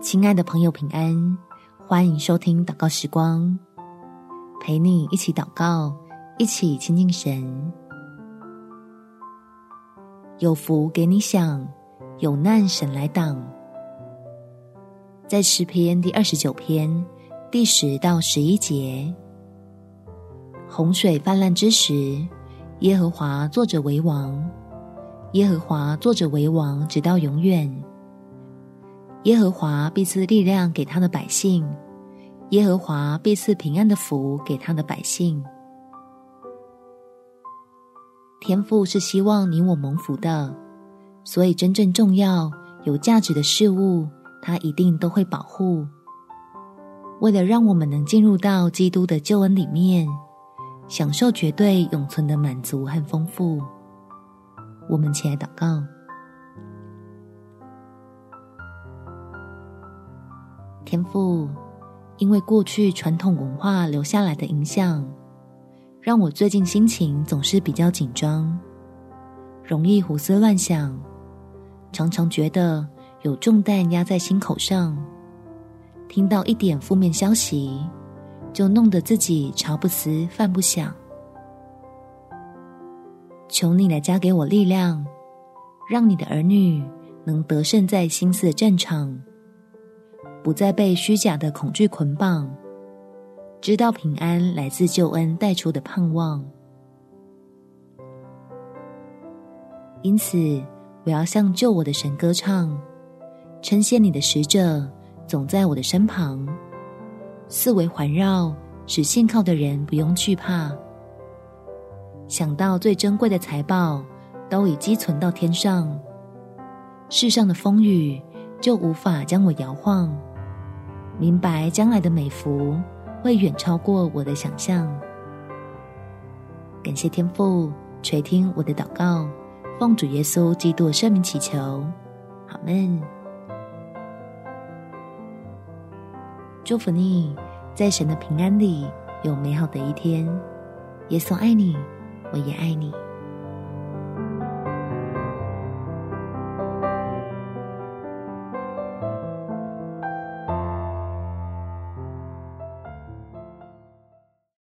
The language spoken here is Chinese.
亲爱的朋友，平安！欢迎收听祷告时光，陪你一起祷告，一起亲近神。有福给你享，有难神来挡。在诗篇第二十九篇第十到十一节，洪水泛滥之时，耶和华坐着为王，耶和华坐着为王，直到永远。耶和华必赐力量给他的百姓，耶和华必赐平安的福给他的百姓。天父是希望你我蒙福的，所以真正重要、有价值的事物，他一定都会保护。为了让我们能进入到基督的救恩里面，享受绝对永存的满足和丰富，我们起来祷告。天父，因为过去传统文化留下来的影响，让我最近心情总是比较紧张，容易胡思乱想，常常觉得有重担压在心口上，听到一点负面消息，就弄得自己茶不思饭不想。求你来加给我力量，让你的儿女能得胜在心思的战场。不再被虚假的恐惧捆绑，知道平安来自救恩带出的盼望。因此，我要向救我的神歌唱，称谢你的使者总在我的身旁，四围环绕，使信靠的人不用惧怕。想到最珍贵的财宝都已积存到天上，世上的风雨就无法将我摇晃。明白将来的美福会远超过我的想象。感谢天父垂听我的祷告，奉主耶稣基督圣名祈求，阿们。祝福你，在神的平安里有美好的一天。耶稣爱你，我也爱你。